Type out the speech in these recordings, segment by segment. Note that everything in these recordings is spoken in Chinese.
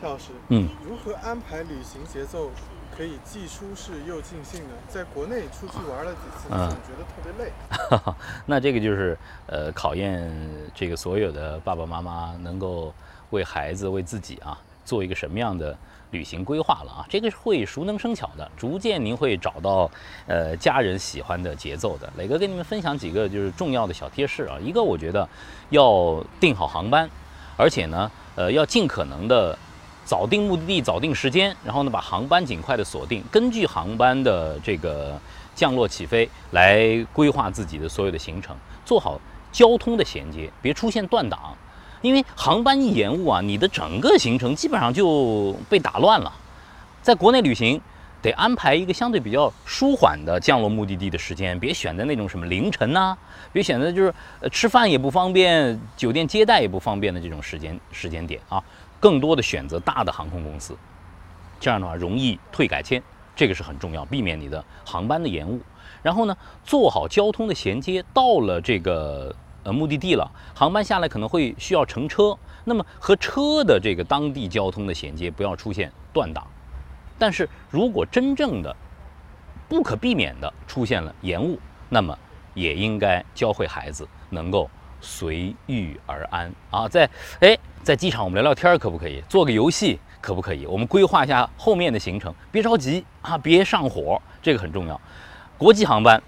夏老师，嗯，如何安排旅行节奏可以既舒适又尽兴呢？在国内出去玩了几次，嗯总觉得特别累。那这个就是呃考验这个所有的爸爸妈妈能够为孩子为自己啊做一个什么样的旅行规划了啊，这个会熟能生巧的，逐渐您会找到呃家人喜欢的节奏的。磊哥跟你们分享几个就是重要的小贴士啊，一个我觉得要定好航班，而且呢呃要尽可能的。早定目的地，早定时间，然后呢，把航班尽快的锁定，根据航班的这个降落起飞来规划自己的所有的行程，做好交通的衔接，别出现断档。因为航班一延误啊，你的整个行程基本上就被打乱了。在国内旅行，得安排一个相对比较舒缓的降落目的地的时间，别选择那种什么凌晨呐、别选择就是呃吃饭也不方便，酒店接待也不方便的这种时间时间点啊。更多的选择大的航空公司，这样的话容易退改签，这个是很重要，避免你的航班的延误。然后呢，做好交通的衔接，到了这个呃目的地了，航班下来可能会需要乘车，那么和车的这个当地交通的衔接不要出现断档。但是如果真正的不可避免的出现了延误，那么也应该教会孩子能够随遇而安啊，在哎。在机场我们聊聊天可不可以？做个游戏可不可以？我们规划一下后面的行程，别着急啊，别上火，这个很重要。国际航班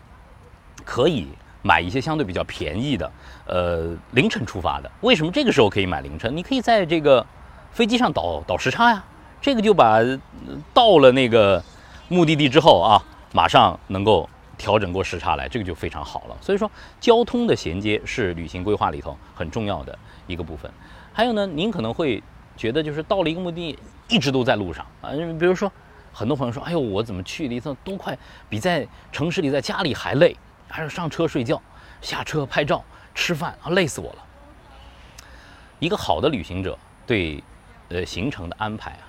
可以买一些相对比较便宜的，呃，凌晨出发的。为什么这个时候可以买凌晨？你可以在这个飞机上倒倒时差呀，这个就把到了那个目的地之后啊，马上能够调整过时差来，这个就非常好了。所以说，交通的衔接是旅行规划里头很重要的一个部分。还有呢，您可能会觉得就是到了一个目的地，一直都在路上啊。比如说，很多朋友说：“哎呦，我怎么去了一趟都快比在城市里在家里还累，还是上车睡觉，下车拍照、吃饭啊，累死我了。”一个好的旅行者对呃行程的安排啊，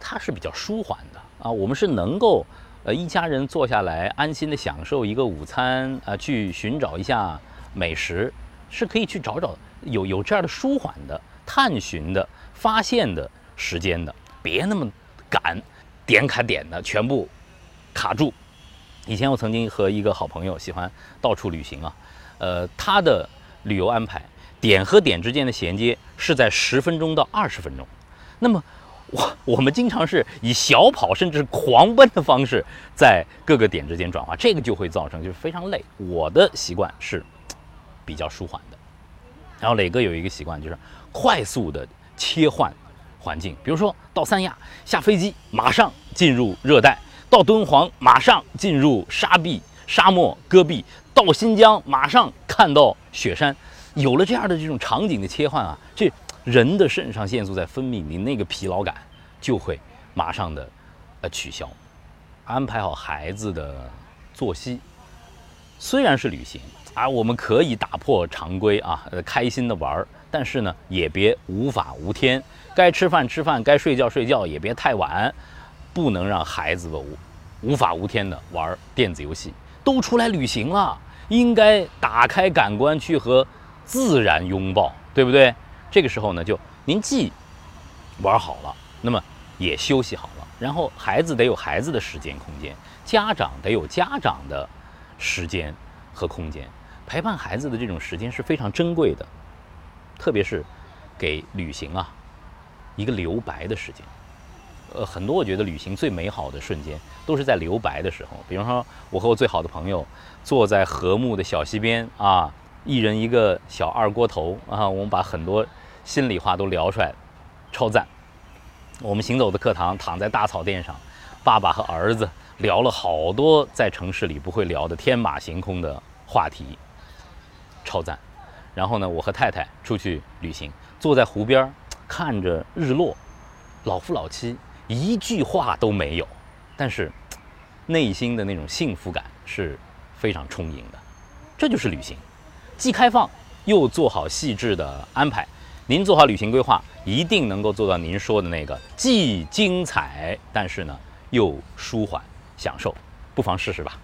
它是比较舒缓的啊。我们是能够呃一家人坐下来安心的享受一个午餐啊，去寻找一下美食，是可以去找找。有有这样的舒缓的探寻的发现的时间的，别那么赶，点卡点的全部卡住。以前我曾经和一个好朋友喜欢到处旅行啊，呃，他的旅游安排点和点之间的衔接是在十分钟到二十分钟。那么我我们经常是以小跑甚至狂奔的方式在各个点之间转化，这个就会造成就是非常累。我的习惯是比较舒缓的。然后磊哥有一个习惯，就是快速的切换环境。比如说到三亚下飞机，马上进入热带；到敦煌，马上进入沙壁、沙漠、戈壁；到新疆，马上看到雪山。有了这样的这种场景的切换啊，这人的肾上腺素在分泌，你那个疲劳感就会马上的呃取消。安排好孩子的作息，虽然是旅行。啊，我们可以打破常规啊，呃，开心的玩儿，但是呢，也别无法无天。该吃饭吃饭，该睡觉睡觉，也别太晚，不能让孩子无无法无天的玩电子游戏。都出来旅行了，应该打开感官去和自然拥抱，对不对？这个时候呢，就您既玩好了，那么也休息好了，然后孩子得有孩子的时间空间，家长得有家长的时间和空间。陪伴孩子的这种时间是非常珍贵的，特别是给旅行啊一个留白的时间。呃，很多我觉得旅行最美好的瞬间都是在留白的时候。比方说，我和我最好的朋友坐在和睦的小溪边啊，一人一个小二锅头啊，我们把很多心里话都聊出来，超赞。我们行走的课堂，躺在大草甸上，爸爸和儿子聊了好多在城市里不会聊的天马行空的话题。超赞，然后呢，我和太太出去旅行，坐在湖边看着日落，老夫老妻，一句话都没有，但是内心的那种幸福感是非常充盈的。这就是旅行，既开放又做好细致的安排。您做好旅行规划，一定能够做到您说的那个，既精彩，但是呢又舒缓享受。不妨试试吧。